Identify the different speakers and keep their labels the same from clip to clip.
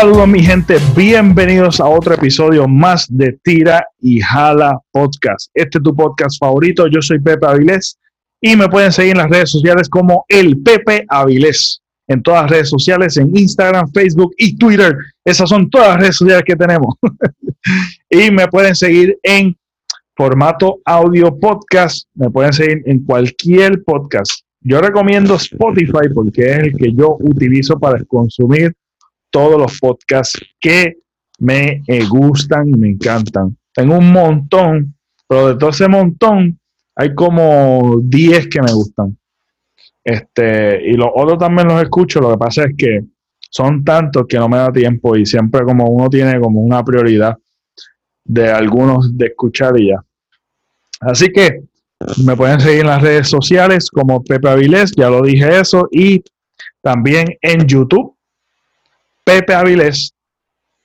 Speaker 1: Saludos mi gente, bienvenidos a otro episodio más de Tira y Jala Podcast. Este es tu podcast favorito, yo soy Pepe Avilés y me pueden seguir en las redes sociales como el Pepe Avilés. En todas las redes sociales, en Instagram, Facebook y Twitter. Esas son todas las redes sociales que tenemos. y me pueden seguir en formato audio podcast. Me pueden seguir en cualquier podcast. Yo recomiendo Spotify porque es el que yo utilizo para consumir todos los podcasts que me gustan y me encantan. Tengo un montón, pero de todo ese montón hay como 10 que me gustan. Este, y los otros también los escucho, lo que pasa es que son tantos que no me da tiempo y siempre como uno tiene como una prioridad de algunos de escuchar y ya. Así que me pueden seguir en las redes sociales como Pepe Avilés, ya lo dije eso, y también en YouTube Pepe Avilés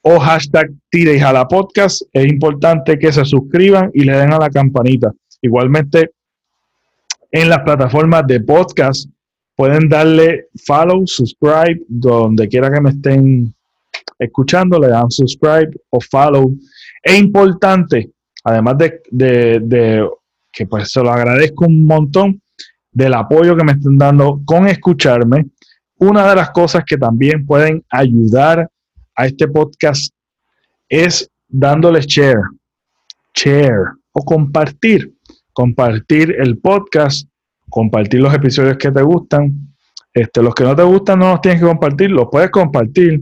Speaker 1: o hashtag Tire y Jala Podcast. Es importante que se suscriban y le den a la campanita. Igualmente, en las plataformas de podcast pueden darle follow, subscribe, donde quiera que me estén escuchando, le dan subscribe o follow. Es importante, además de, que pues se lo agradezco un montón del apoyo que me estén dando con escucharme una de las cosas que también pueden ayudar a este podcast es dándole share, share o compartir. Compartir el podcast, compartir los episodios que te gustan. Este, los que no te gustan no los tienes que compartir, los puedes compartir,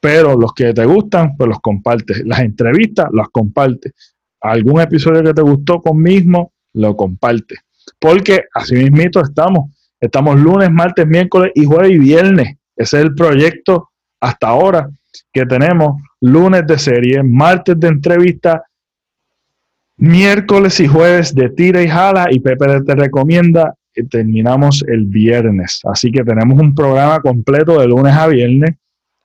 Speaker 1: pero los que te gustan, pues los compartes. Las entrevistas las compartes. Algún episodio que te gustó conmigo, lo compartes. Porque así estamos Estamos lunes, martes, miércoles y jueves y viernes. Ese es el proyecto hasta ahora que tenemos. Lunes de serie, martes de entrevista, miércoles y jueves de tira y jala y Pepe te recomienda que terminamos el viernes. Así que tenemos un programa completo de lunes a viernes.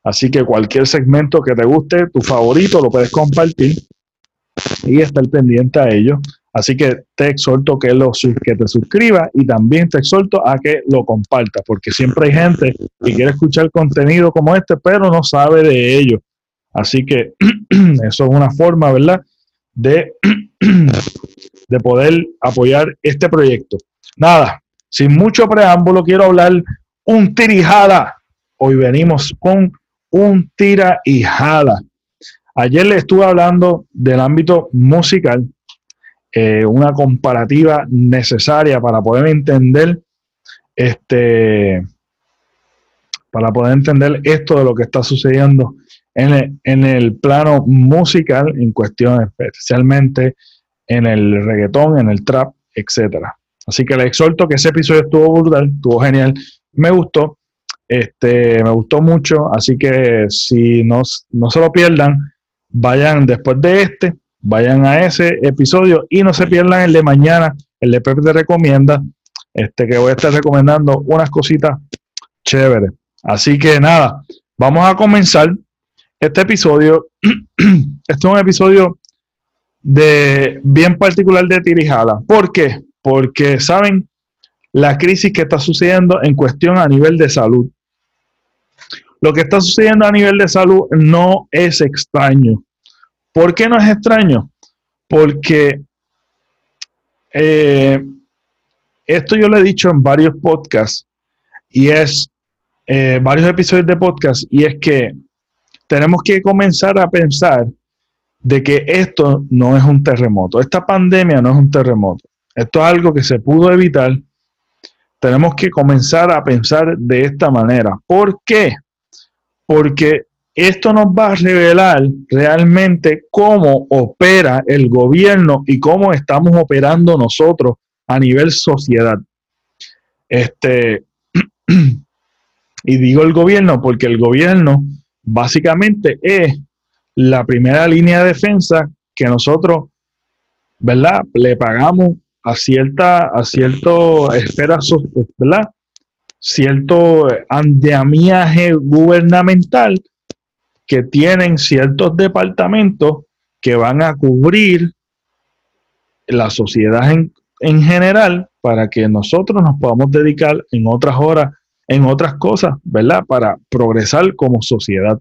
Speaker 1: Así que cualquier segmento que te guste, tu favorito, lo puedes compartir y estar pendiente a ello. Así que te exhorto que, que te suscribas y también te exhorto a que lo compartas, porque siempre hay gente que quiere escuchar contenido como este, pero no sabe de ello. Así que eso es una forma, ¿verdad?, de, de poder apoyar este proyecto. Nada, sin mucho preámbulo, quiero hablar un tirijada. Hoy venimos con un tira y jala. Ayer le estuve hablando del ámbito musical eh, una comparativa necesaria para poder entender este para poder entender esto de lo que está sucediendo en el, plano musical en cuestión especialmente en el reggaetón, en el trap, etcétera. Así que le exhorto que ese episodio estuvo brutal, estuvo genial, me gustó, este, me gustó mucho, así que si no, no se lo pierdan, vayan después de este, vayan a ese episodio y no se pierdan el de mañana, el de Pepe te recomienda, este que voy a estar recomendando unas cositas chéveres. Así que nada, vamos a comenzar este episodio. este es un episodio de bien particular de Tirijala. ¿Por qué? Porque saben la crisis que está sucediendo en cuestión a nivel de salud. Lo que está sucediendo a nivel de salud no es extraño. ¿Por qué no es extraño? Porque eh, esto yo lo he dicho en varios podcasts y es eh, varios episodios de podcast y es que tenemos que comenzar a pensar de que esto no es un terremoto, esta pandemia no es un terremoto, esto es algo que se pudo evitar. Tenemos que comenzar a pensar de esta manera. ¿Por qué? Porque esto nos va a revelar realmente cómo opera el gobierno y cómo estamos operando nosotros a nivel sociedad. Este, y digo el gobierno porque el gobierno básicamente es la primera línea de defensa que nosotros, ¿verdad? Le pagamos a cierta, a cierto esfera, ¿verdad? Cierto andamiaje gubernamental que tienen ciertos departamentos que van a cubrir la sociedad en, en, general para que nosotros nos podamos dedicar en otras horas, en otras cosas, ¿verdad? Para progresar como sociedad.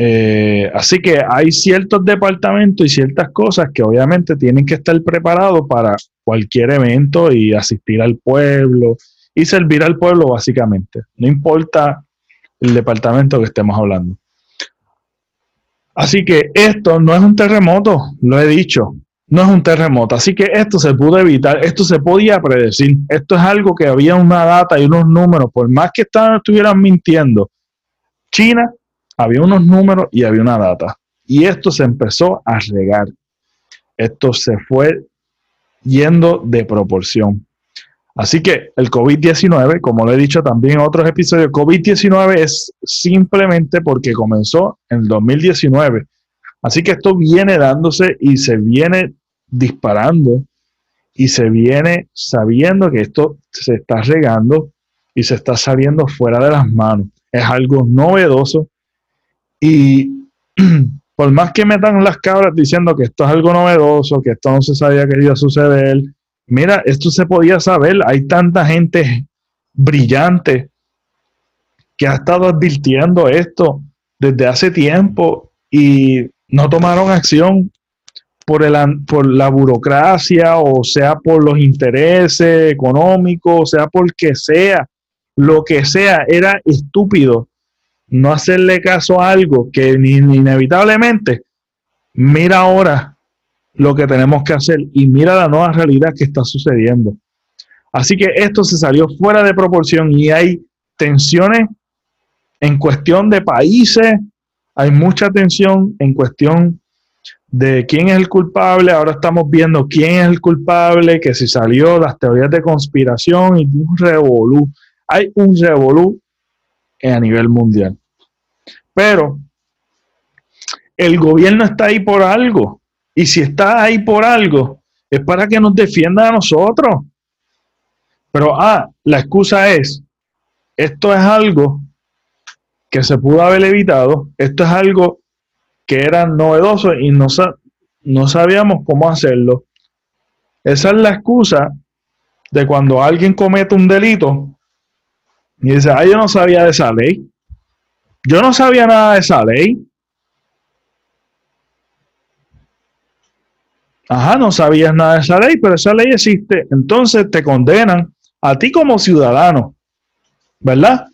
Speaker 1: Eh, así que hay ciertos departamentos y ciertas cosas que obviamente tienen que estar preparados para cualquier evento y asistir al pueblo y servir al pueblo básicamente. No importa el departamento que estemos hablando. Así que esto no es un terremoto, lo he dicho, no es un terremoto. Así que esto se pudo evitar, esto se podía predecir. Esto es algo que había una data y unos números, por más que estuvieran mintiendo. China había unos números y había una data. Y esto se empezó a regar. Esto se fue yendo de proporción. Así que el COVID-19, como lo he dicho también en otros episodios, COVID-19 es simplemente porque comenzó en el 2019. Así que esto viene dándose y se viene disparando y se viene sabiendo que esto se está regando y se está saliendo fuera de las manos. Es algo novedoso y por más que metan las cabras diciendo que esto es algo novedoso, que esto no se sabía que iba a suceder, mira, esto se podía saber. Hay tanta gente brillante que ha estado advirtiendo esto desde hace tiempo y no tomaron acción por, el, por la burocracia o sea por los intereses económicos, o sea porque sea, lo que sea, era estúpido no hacerle caso a algo que inevitablemente, mira ahora lo que tenemos que hacer y mira la nueva realidad que está sucediendo. Así que esto se salió fuera de proporción y hay tensiones en cuestión de países, hay mucha tensión en cuestión de quién es el culpable. Ahora estamos viendo quién es el culpable, que si salió las teorías de conspiración y un revolú. Hay un revolú a nivel mundial. Pero el gobierno está ahí por algo. Y si está ahí por algo, es para que nos defienda a nosotros. Pero, ah, la excusa es, esto es algo que se pudo haber evitado, esto es algo que era novedoso y no, no sabíamos cómo hacerlo. Esa es la excusa de cuando alguien comete un delito y dice, ah, yo no sabía de esa ley. Yo no sabía nada de esa ley. Ajá, no sabías nada de esa ley, pero esa ley existe. Entonces te condenan a ti como ciudadano, ¿verdad?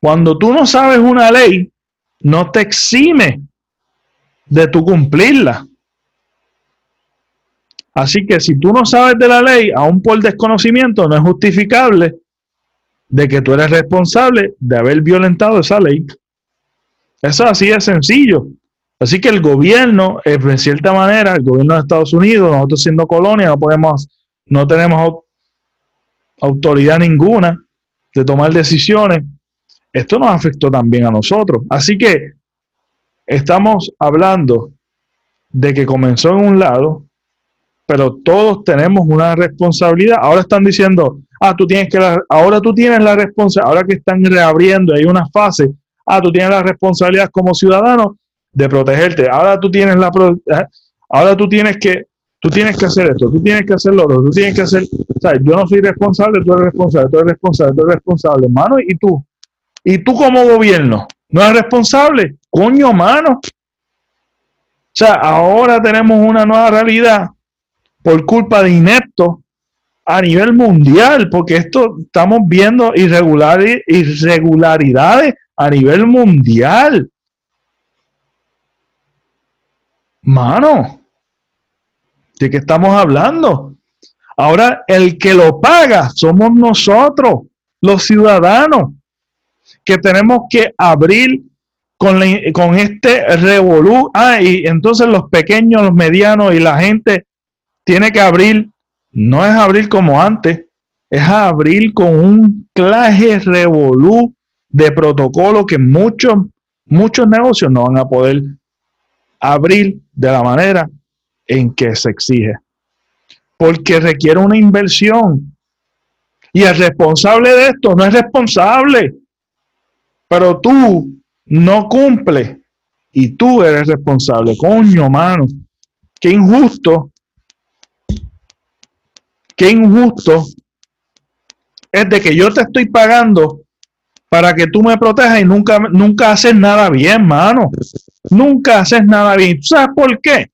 Speaker 1: Cuando tú no sabes una ley, no te exime de tu cumplirla. Así que si tú no sabes de la ley, aún por desconocimiento, no es justificable de que tú eres responsable de haber violentado esa ley. Eso así de sencillo. Así que el gobierno, eh, en cierta manera, el gobierno de Estados Unidos, nosotros siendo colonia, no podemos, no tenemos autoridad ninguna de tomar decisiones. Esto nos afectó también a nosotros. Así que estamos hablando de que comenzó en un lado, pero todos tenemos una responsabilidad. Ahora están diciendo, ah, tú tienes que, ahora tú tienes la responsabilidad, ahora que están reabriendo, hay una fase, ah, tú tienes la responsabilidad como ciudadano de protegerte. Ahora tú tienes la, eh, ahora tú tienes que, tú tienes que hacer esto, tú tienes que hacer lo otro, tú tienes que hacer, ¿sabes? Yo no soy responsable, tú eres responsable, tú eres responsable, tú eres responsable, hermano, y tú, y tú como gobierno, no eres responsable, coño, mano. O sea, ahora tenemos una nueva realidad por culpa de ineptos a nivel mundial, porque esto estamos viendo irregularidades a nivel mundial. Mano, ¿de qué estamos hablando? Ahora el que lo paga somos nosotros, los ciudadanos, que tenemos que abrir con, con este revolú. Ah, y entonces los pequeños, los medianos y la gente tiene que abrir, no es abrir como antes, es abrir con un claje revolú de protocolo que muchos, muchos negocios no van a poder abrir de la manera en que se exige. Porque requiere una inversión. Y el responsable de esto no es responsable. Pero tú no cumples y tú eres responsable. Coño, mano. Qué injusto qué injusto es de que yo te estoy pagando para que tú me protejas y nunca, nunca haces nada bien, mano. Nunca haces nada bien. ¿Sabes por qué?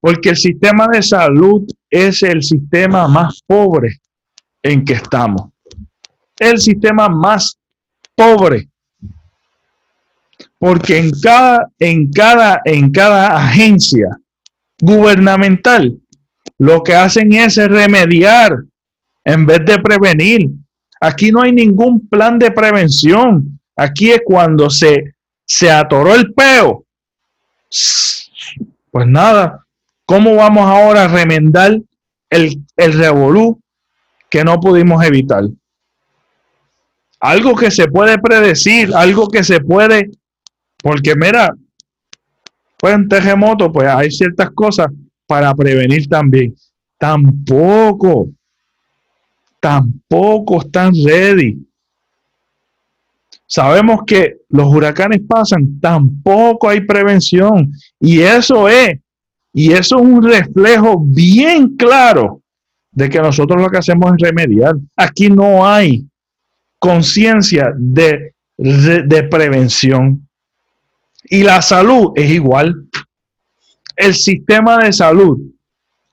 Speaker 1: Porque el sistema de salud es el sistema más pobre en que estamos. El sistema más pobre. Porque en cada, en cada, en cada agencia gubernamental lo que hacen es remediar en vez de prevenir. Aquí no hay ningún plan de prevención. Aquí es cuando se, se atoró el peo. Pues nada, ¿cómo vamos ahora a remendar el, el revolú que no pudimos evitar? Algo que se puede predecir, algo que se puede, porque mira, pues en terremoto, pues hay ciertas cosas para prevenir también. Tampoco, tampoco están ready. Sabemos que los huracanes pasan, tampoco hay prevención. Y eso es, y eso es un reflejo bien claro de que nosotros lo que hacemos es remediar. Aquí no hay conciencia de, de, prevención. Y la salud es igual. El sistema de salud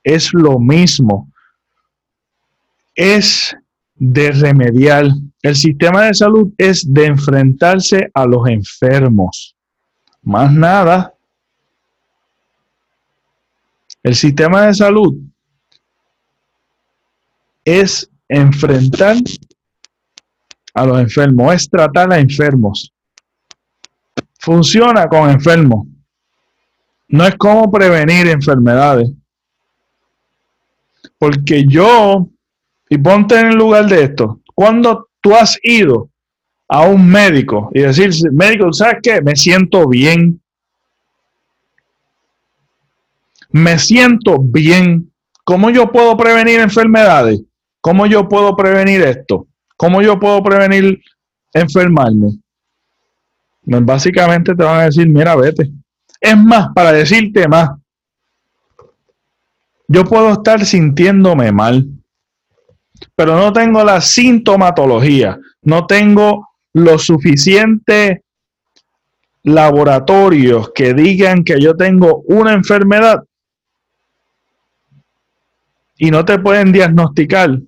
Speaker 1: es lo mismo. Es de remediar. El sistema de salud es de enfrentarse a los enfermos. Más nada. El sistema de salud es enfrentar a los enfermos, es tratar a enfermos. Funciona con enfermos. No es como prevenir enfermedades. Porque yo, y ponte en el lugar de esto, cuando tú has ido a un médico y decir, médico, ¿sabes qué? Me siento bien. Me siento bien. ¿Cómo yo puedo prevenir enfermedades? ¿Cómo yo puedo prevenir esto? ¿Cómo yo puedo prevenir enfermarme? Pues básicamente te van a decir, mira, vete. Es más, para decirte más, yo puedo estar sintiéndome mal, pero no tengo la sintomatología, no tengo los suficientes laboratorios que digan que yo tengo una enfermedad y no te pueden diagnosticar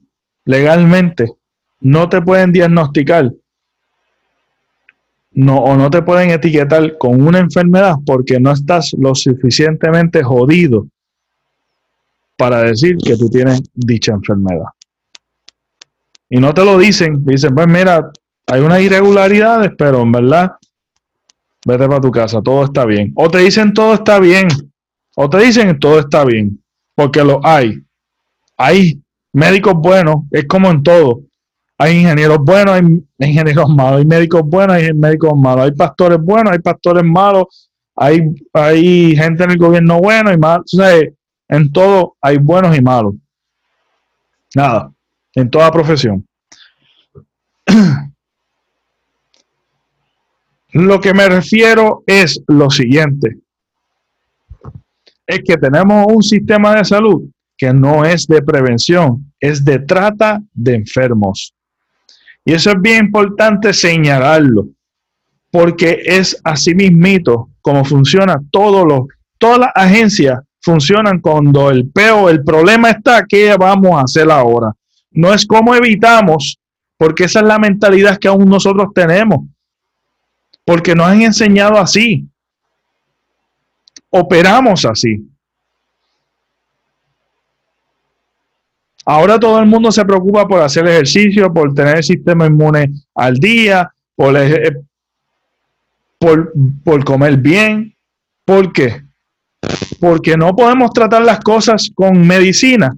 Speaker 1: legalmente, no te pueden diagnosticar no, o no te pueden etiquetar con una enfermedad porque no estás lo suficientemente jodido para decir que tú tienes dicha enfermedad. Y no te lo dicen, dicen, pues mira, hay unas irregularidades, pero en verdad, vete para tu casa, todo está bien. O te dicen todo está bien, o te dicen todo está bien, porque lo hay. Hay médicos buenos, es como en todo. Hay ingenieros buenos, hay ingenieros malos, hay médicos buenos, hay médicos malos, hay pastores buenos, hay pastores malos, hay, hay gente en el gobierno bueno y malo. O sea, en todo hay buenos y malos. Nada, en toda profesión. Lo que me refiero es lo siguiente. Es que tenemos un sistema de salud que no es de prevención, es de trata de enfermos. Y eso es bien importante señalarlo, porque es así mismito como funciona todo lo, todas las agencias funcionan cuando el peo, el problema está, ¿qué vamos a hacer ahora? No es cómo evitamos, porque esa es la mentalidad que aún nosotros tenemos, porque nos han enseñado así, operamos así. Ahora todo el mundo se preocupa por hacer ejercicio, por tener el sistema inmune al día, por, eh, por, comer bien. ¿Por qué? Porque no podemos tratar las cosas con medicina.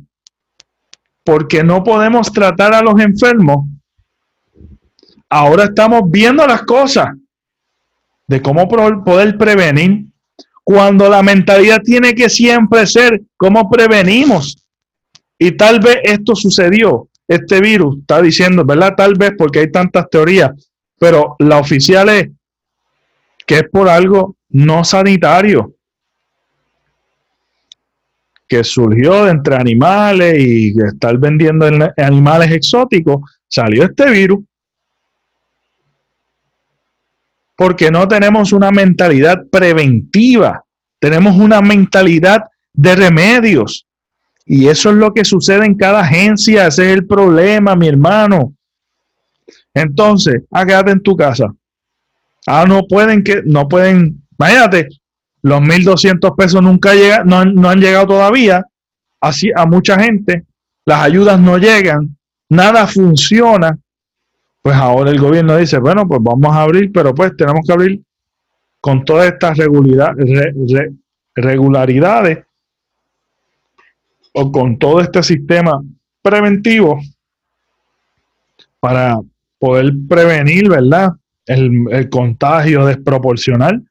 Speaker 1: Porque no podemos tratar a los enfermos. Ahora estamos viendo las cosas de cómo poder prevenir. Cuando la mentalidad tiene que siempre ser cómo prevenimos. Y tal vez esto sucedió, este virus, está diciendo, ¿verdad? Tal vez porque hay tantas teorías, pero la oficial es que es por algo no sanitario, que surgió de entre animales y estar vendiendo animales exóticos, salió este virus. porque no tenemos una mentalidad preventiva, tenemos una mentalidad de remedios. Y eso es lo que sucede en cada agencia, ese es el problema, mi hermano. Entonces, quédate en tu casa. Ah, no pueden que, no pueden, imagínate, los 1.200 pesos nunca llegan, no, han llegado todavía, así a mucha gente, las ayudas no llegan, nada funciona, pues ahora el gobierno dice, bueno, pues vamos a abrir, pero pues tenemos que abrir con todas estas regularidades o con todo este sistema preventivo para poder prevenir, ¿verdad? El, contagio desproporcional.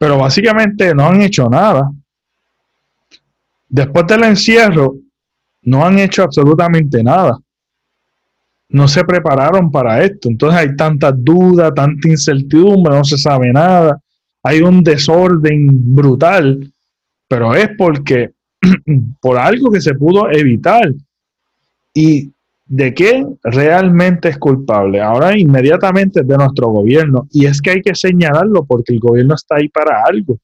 Speaker 1: Pero básicamente no han hecho nada. Después del encierro, no han hecho absolutamente nada. No se prepararon para esto. Entonces hay tanta duda, tanta incertidumbre, no se sabe nada. Hay un desorden brutal, pero es porque por algo que se pudo evitar. ¿Y de qué realmente es culpable? Ahora inmediatamente es de nuestro gobierno. Y es que hay que señalarlo porque el gobierno está ahí para algo.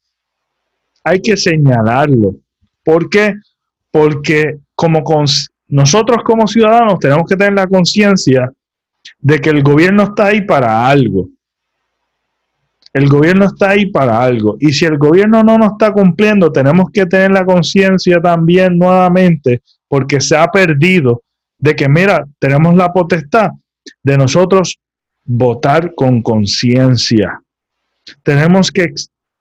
Speaker 1: Hay que señalarlo. ¿Por qué? Porque como nosotros como ciudadanos tenemos que tener la conciencia de que el gobierno está ahí para algo. El gobierno está ahí para algo. Y si el gobierno no nos está cumpliendo, tenemos que tener la conciencia también nuevamente, porque se ha perdido de que, mira, tenemos la potestad de nosotros votar con conciencia. Tenemos que,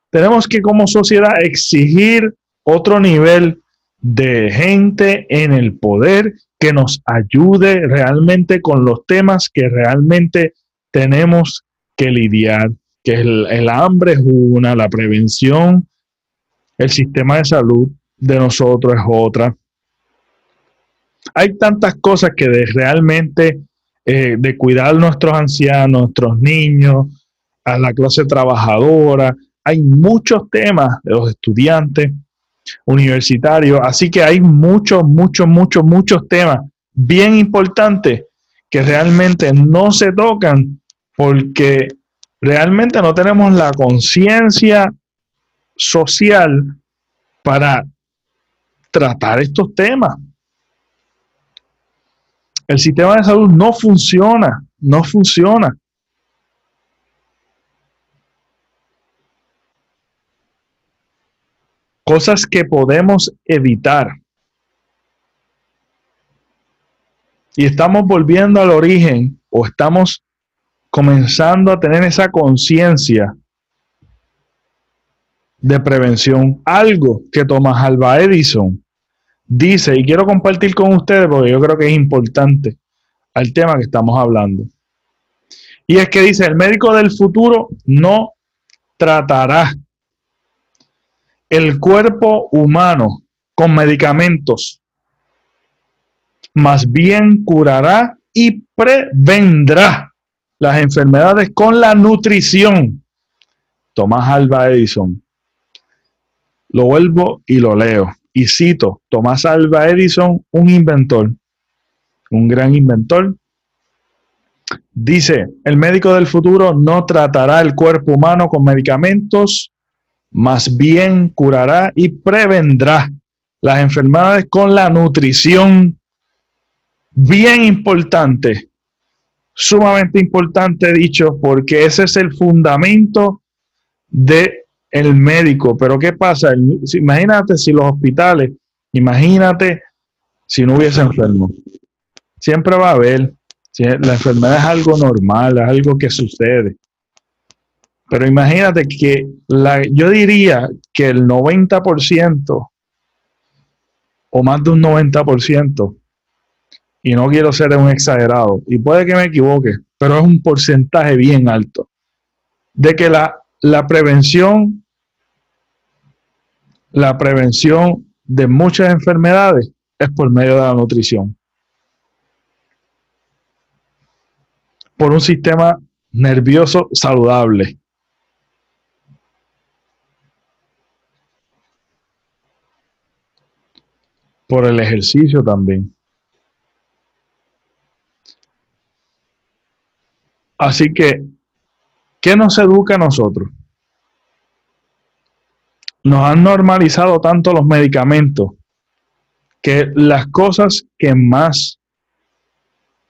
Speaker 1: tenemos que como sociedad exigir otro nivel de gente en el poder que nos ayude realmente con los temas que realmente tenemos que lidiar, que el, el hambre es una, la prevención, el sistema de salud de nosotros es otra. Hay tantas cosas que de realmente eh, de cuidar a nuestros ancianos, nuestros niños, a la clase trabajadora, hay muchos temas de los estudiantes universitarios, así que hay muchos, muchos, muchos, muchos temas bien importantes que realmente no se tocan porque realmente no tenemos la conciencia social para tratar estos temas. El sistema de salud no funciona, no funciona. cosas que podemos evitar. Y estamos volviendo al origen o estamos comenzando a tener esa conciencia de prevención. Algo que Thomas Alva Edison dice, y quiero compartir con ustedes porque yo creo que es importante al tema que estamos hablando. Y es que dice, el médico del futuro no tratará el cuerpo humano con medicamentos, más bien curará y prevendrá las enfermedades con la nutrición. Tomás Alba Edison. Lo vuelvo y lo leo. Y cito, Tomás Alba Edison, un inventor, un gran inventor. Dice, el médico del futuro no tratará el cuerpo humano con medicamentos más bien curará y prevendrá las enfermedades con la nutrición. Bien importante, sumamente importante dicho, porque ese es el fundamento de el médico. Pero ¿qué pasa? Imagínate si los hospitales, imagínate si no hubiese enfermo. Siempre va a haber. La enfermedad es algo normal, es algo que sucede. Pero imagínate que la, yo diría que el 90% o más de un 90%, y no quiero ser un exagerado, y puede que me equivoque, pero es un porcentaje bien alto, de que la, la prevención, la prevención de muchas enfermedades es por medio de la nutrición. Por un sistema nervioso saludable. por el ejercicio también. Así que, ¿Qué nos educa a nosotros? Nos han normalizado tanto los medicamentos que las cosas que más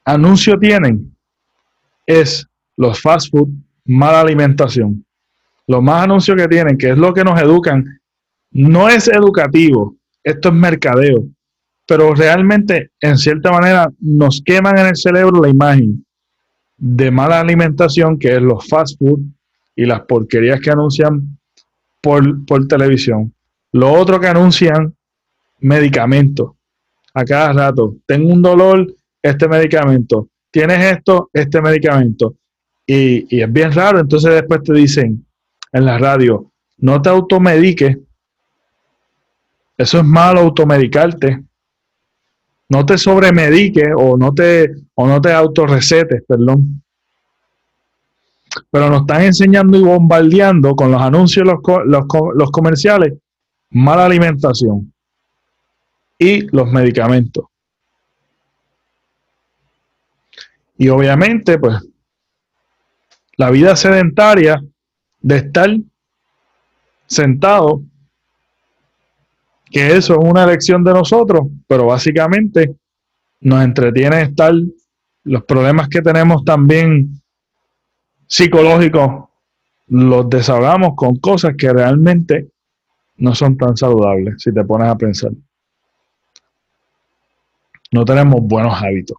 Speaker 1: anuncio tienen es los fast food, mala alimentación. Lo más anuncios que tienen, que es lo que nos educan, no es educativo, esto es mercadeo, pero realmente en cierta manera nos queman en el cerebro la imagen de mala alimentación, que es los fast food y las porquerías que anuncian por, por televisión. Lo otro que anuncian, medicamentos. A cada rato, tengo un dolor, este medicamento. Tienes esto, este medicamento. Y, y es bien raro, entonces después te dicen en la radio, no te automediques. Eso es malo automedicarte. No te sobremediques o no te, o no te autorrecetes, perdón. Pero nos están enseñando y bombardeando con los anuncios, los, los, los comerciales, mala alimentación y los medicamentos. Y obviamente, pues, la vida sedentaria de estar sentado, que eso es una elección de nosotros, pero básicamente nos entretiene estar los problemas que tenemos también psicológicos, los desahogamos con cosas que realmente no son tan saludables, si te pones a pensar. No tenemos buenos hábitos.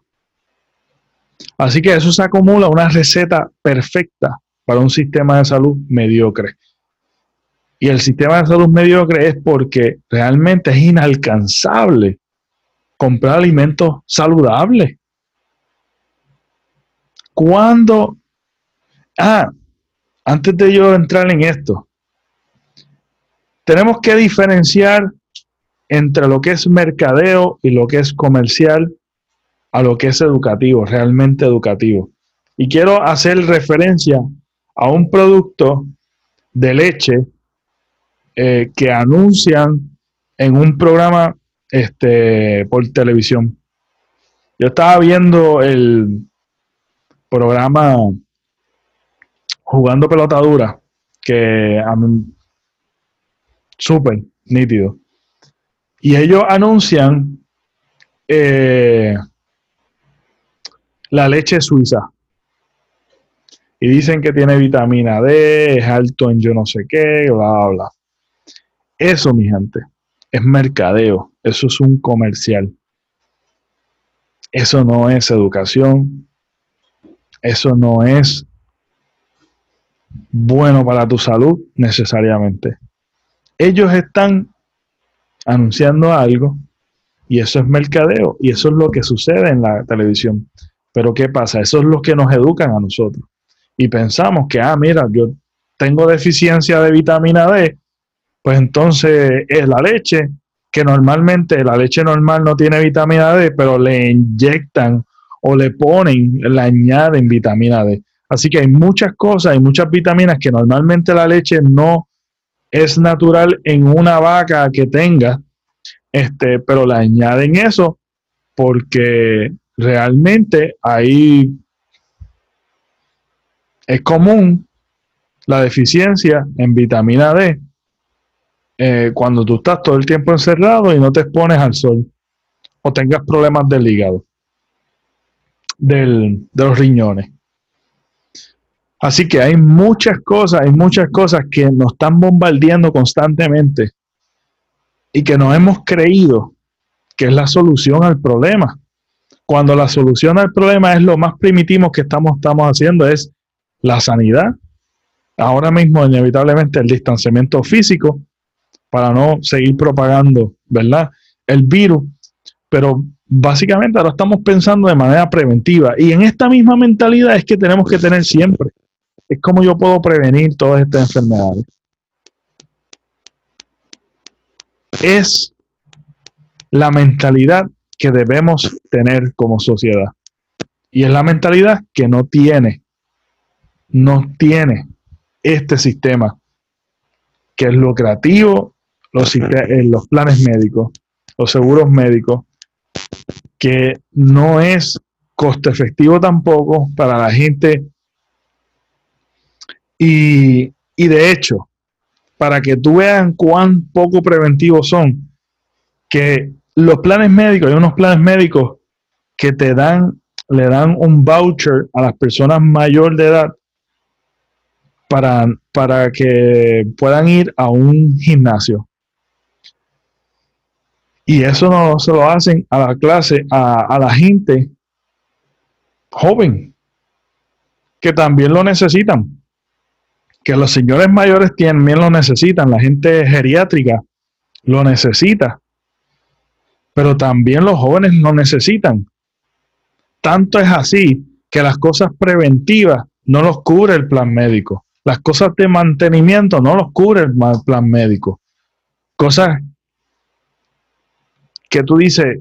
Speaker 1: Así que eso se acumula una receta perfecta para un sistema de salud mediocre. Y el sistema de salud mediocre es porque realmente es inalcanzable comprar alimentos saludables. Cuando, ah, antes de yo entrar en esto, tenemos que diferenciar entre lo que es mercadeo y lo que es comercial a lo que es educativo, realmente educativo. Y quiero hacer referencia a un producto de leche eh, que anuncian en un programa este, por televisión. Yo estaba viendo el programa Jugando Pelotadura, que a súper nítido. Y ellos anuncian eh, la leche suiza. Y dicen que tiene vitamina D, es alto en yo no sé qué, bla, bla. Eso, mi gente, es mercadeo. Eso es un comercial. Eso no es educación. Eso no es bueno para tu salud necesariamente. Ellos están anunciando algo y eso es mercadeo y eso es lo que sucede en la televisión. Pero ¿qué pasa? Eso es lo que nos educan a nosotros. Y pensamos que, ah, mira, yo tengo deficiencia de vitamina D, pues entonces es la leche, que normalmente la leche normal no tiene vitamina D, pero le inyectan o le ponen, le añaden vitamina D. Así que hay muchas cosas, hay muchas vitaminas que normalmente la leche no es natural en una vaca que tenga, este, pero le añaden eso porque realmente ahí es común la deficiencia en vitamina D eh, cuando tú estás todo el tiempo encerrado y no te expones al sol o tengas problemas del hígado, de los riñones. Así que hay muchas cosas, hay muchas cosas que nos están bombardeando constantemente y que nos hemos creído que es la solución al problema cuando la solución al problema es lo más primitivo que estamos, estamos haciendo, es la sanidad. Ahora mismo, inevitablemente, el distanciamiento físico para no seguir propagando, ¿verdad? El virus. Pero básicamente ahora estamos pensando de manera preventiva. Y en esta misma mentalidad es que tenemos que tener siempre. Es como yo puedo prevenir todas estas enfermedades. Es la mentalidad que debemos tener como sociedad. Y es la mentalidad que no tiene, no tiene este sistema, que es lucrativo, los, eh, los planes médicos, los seguros médicos, que no es costo efectivo tampoco para la gente Y, y de hecho, para que tú vean cuán poco preventivos son, que los planes médicos, hay unos planes médicos que te dan, le dan un voucher a las personas mayor de edad para, para que puedan ir a un gimnasio. Y eso no se lo hacen a la clase, a, a la gente joven, que también lo necesitan. Que los señores mayores también lo necesitan, la gente geriátrica lo necesita pero también los jóvenes lo necesitan. Tanto es así que las cosas preventivas no los cubre el plan médico. Las cosas de mantenimiento no los cubre el plan médico. Cosas que tú dices,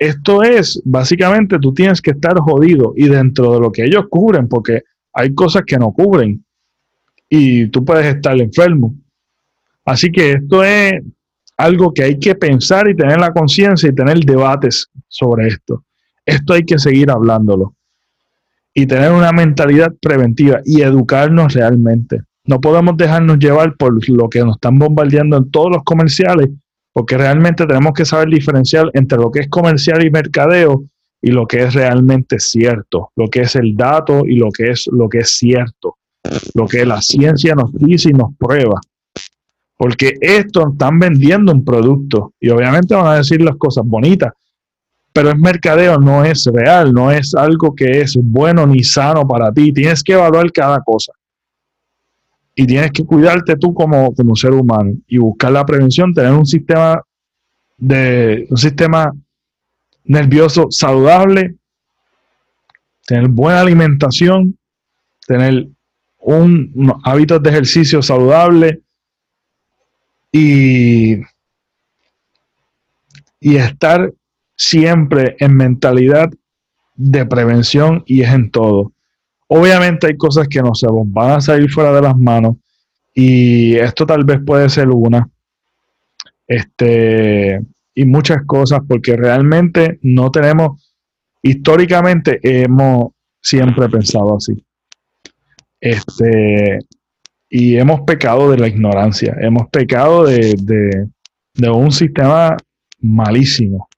Speaker 1: esto es, básicamente tú tienes que estar jodido y dentro de lo que ellos cubren, porque hay cosas que no cubren y tú puedes estar enfermo. Así que esto es algo que hay que pensar y tener la conciencia y tener debates sobre esto. Esto hay que seguir hablándolo y tener una mentalidad preventiva y educarnos realmente. No podemos dejarnos llevar por lo que nos están bombardeando en todos los comerciales, porque realmente tenemos que saber diferenciar entre lo que es comercial y mercadeo y lo que es realmente cierto, lo que es el dato y lo que es lo que es cierto, lo que la ciencia nos dice y nos prueba. Porque esto están vendiendo un producto y obviamente van a decir las cosas bonitas, pero es mercadeo, no es real, no es algo que es bueno ni sano para ti. Tienes que evaluar cada cosa. Y tienes que cuidarte tú como, como ser humano y buscar la prevención, tener un sistema de un sistema nervioso saludable, tener buena alimentación, tener un, unos hábitos de ejercicio saludable, y, y estar siempre en mentalidad de prevención y es en todo. Obviamente hay cosas que no se van a salir fuera de las manos y esto tal vez puede ser una. Este, y muchas cosas porque realmente no tenemos, históricamente hemos siempre pensado así. Este, y hemos pecado de la ignorancia, hemos pecado de, un sistema malísimo.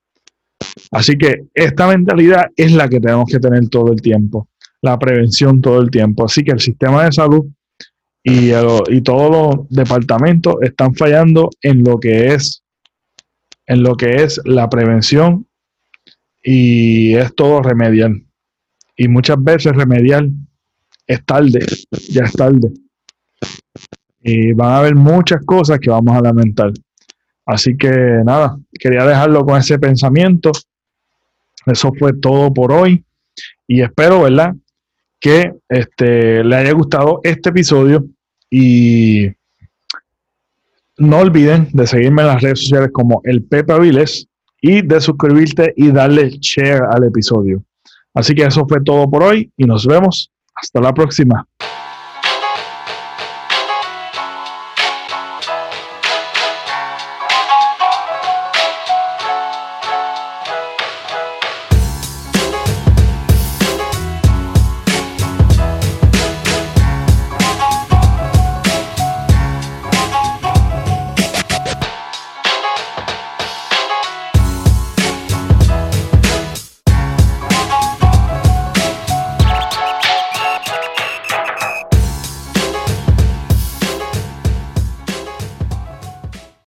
Speaker 1: Así que esta mentalidad es la que tenemos que tener todo el tiempo, la prevención todo el tiempo. Así que el sistema de salud y, y todos los departamentos están fallando en lo que es en lo que es la prevención y es todo remedial. Y muchas veces remedial es tarde, ya es tarde y van a haber muchas cosas que vamos a lamentar. Así que nada, quería dejarlo con ese pensamiento. Eso fue todo por hoy y espero, ¿verdad? Que este, le haya gustado este episodio y no olviden de seguirme en las redes sociales como el Pepe Aviles y de suscribirte y darle share al episodio. Así que eso fue todo por hoy y nos vemos hasta la próxima.